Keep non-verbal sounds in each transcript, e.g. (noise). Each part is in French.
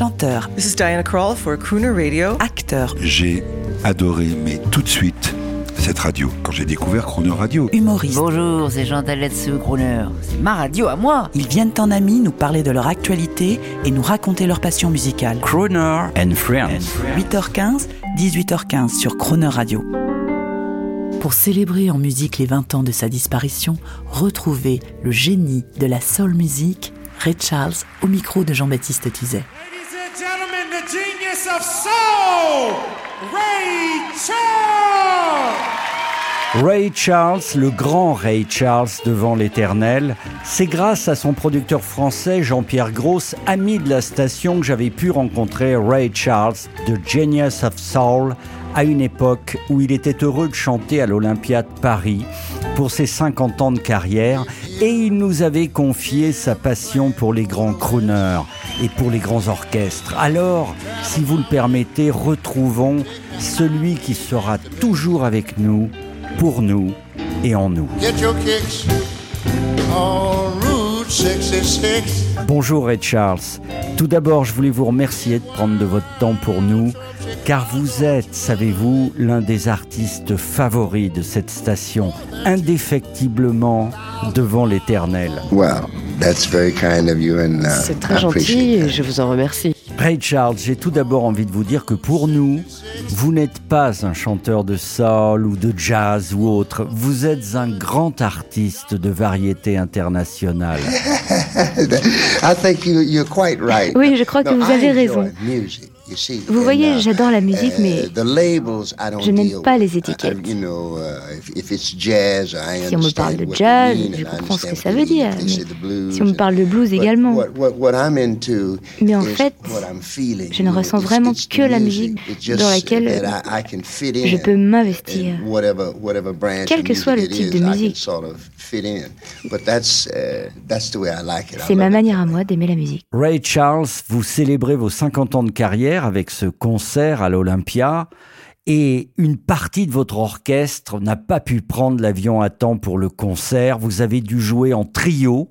chanteur, This is Diana Krall for Crooner Radio. acteur, J'ai adoré, mais tout de suite, cette radio. Quand j'ai découvert Chrono Radio, humoriste. Bonjour, c'est Jean Taletsu Crooner. C'est ma radio à moi. Ils viennent en amis nous parler de leur actualité et nous raconter leur passion musicale. Croner and Friends. 8h15, 18h15 sur Croner Radio. Pour célébrer en musique les 20 ans de sa disparition, retrouvez le génie de la soul music, Ray Charles, au micro de Jean-Baptiste Tuzet. The genius of soul, Ray Charles! Ray Charles, le grand Ray Charles devant l'éternel, c'est grâce à son producteur français Jean-Pierre Gross, ami de la station, que j'avais pu rencontrer Ray Charles de Genius of Soul à une époque où il était heureux de chanter à l'Olympia de Paris pour ses 50 ans de carrière et il nous avait confié sa passion pour les grands crooners et pour les grands orchestres. Alors, si vous le permettez, retrouvons celui qui sera toujours avec nous, pour nous et en nous. Get your kicks on Route 66. Bonjour Ray Charles. Tout d'abord, je voulais vous remercier de prendre de votre temps pour nous, car vous êtes, savez-vous, l'un des artistes favoris de cette station, indéfectiblement devant l'éternel. Well, that's very kind of you, and uh, C'est très gentil et je vous en remercie. Ray Charles, j'ai tout d'abord envie de vous dire que pour nous, vous n'êtes pas un chanteur de soul ou de jazz ou autre. Vous êtes un grand artiste de variété internationale. (laughs) I think you, you're quite right. Oui, je crois que vous avez raison. Music, you see, Vous voyez, uh, j'adore la musique, uh, mais the labels, I don't je n'aime pas les étiquettes. I- you know, uh, if, if it's jazz, I Si on me parle understand de jazz, je comprends ce que understand ça what veut dire. Mais si on me parle de blues but également. what- what- what I'm into Mais en fait, what I'm feeling, je ne ressens vraiment que la music. musique dans laquelle that I- I can fit je in. peux m'investir. Quel que soit le type de musique. sort of fit in. But that's, that's the way I like it. I C'est ma manière à moi d'aimer la musique. Ray Charles, vous célébrez vos 50 ans de carrière avec ce concert à l'Olympia et une partie de votre orchestre n'a pas pu prendre l'avion à temps pour le concert. Vous avez dû jouer en trio.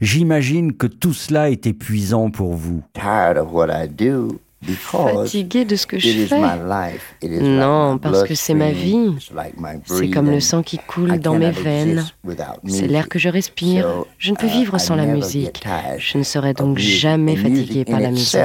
J'imagine que tout cela est épuisant pour vous. tired of what I do because Fatigué de ce que je it is fais? my life. It is Non, like my parce que c'est ma vie. It's like my C'est comme le sang qui I coule dans mes veines. C'est music. l'air que je respire. Je ne peux uh, vivre I sans la never musique. Je ne serai of donc music. jamais fatigué par la musique.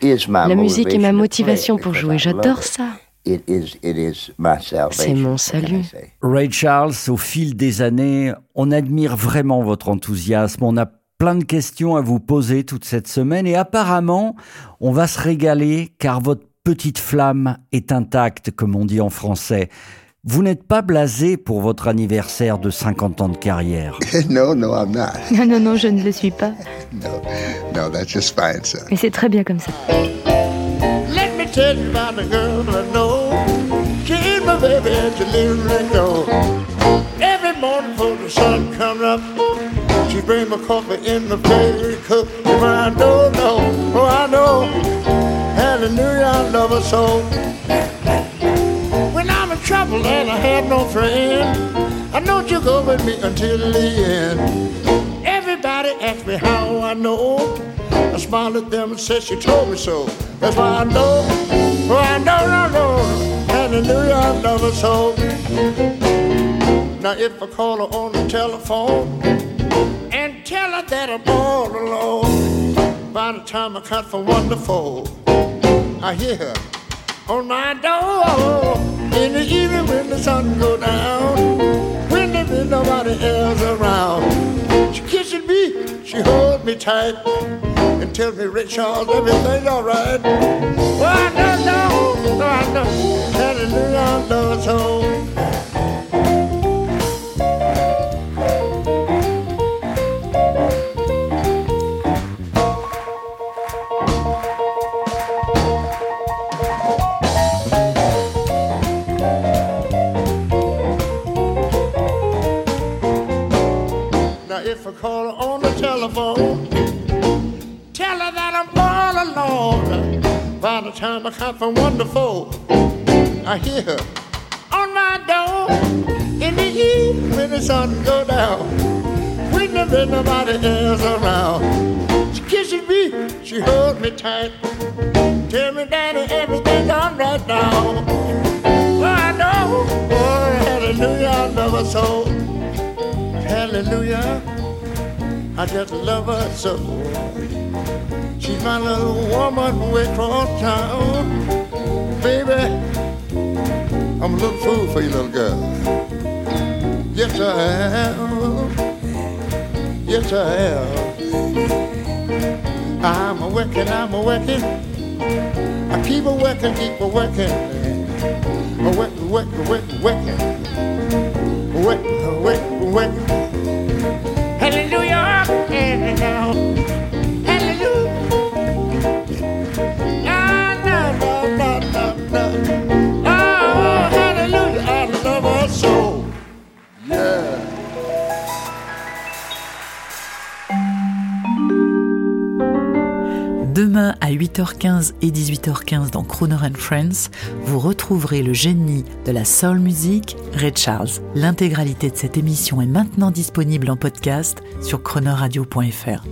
Itself is my La musique est ma motivation pour jouer. J'adore ça. It is, it is my salvation. C'est mon salut. Ray Charles, au fil des années, on admire vraiment votre enthousiasme. On a plein de questions à vous poser toute cette semaine et apparemment, on va se régaler car votre petite flamme est intacte, comme on dit en français. Vous n'êtes pas blasé pour votre anniversaire de 50 ans de carrière. (laughs) no, no, I'm not. Non, non, non, je ne le suis pas. No, no, that's just fine, son. Mais c'est très bien comme ça. Let me tell you about the girl I know. She's my baby and she lives next door. Every morning before the sun comes up, she brings my coffee in the favorite cup. If I don't know, oh I know, hallelujah, I love her so. Trouble and I have no friend, I know you go with me until the end. Everybody asks me how I know. I smile at them and say she told me so. That's why I know. I know, I know. Hallelujah, I love her so. Now if I call her on the telephone and tell her that I'm all alone, by the time I cut to four, I hear her on my door in the evening the sun go down, when there is nobody else around. She kisses me, she holds me tight, and tells me, Ray Charles, everything's alright. If I call her on the telephone, tell her that I'm all alone. By the time I count from one to four, I hear her on my door in the evening when the sun go down. When there ain't nobody else around, she kisses me, she she holds me tight. Tell me, Daddy, everything's all right now. Hallelujah, I just love her so. She's my little woman way across town. Baby, I'm a little fool for you, little girl. Yes, I am. Yes, I am. I'm a working, I'm a working. I keep a working, keep a working. A working, working, working, working. Working, working, working. 18h15 et 18h15 dans Crooner and Friends, vous retrouverez le génie de la soul music, Ray Charles. L'intégralité de cette émission est maintenant disponible en podcast sur chronoradio.fr.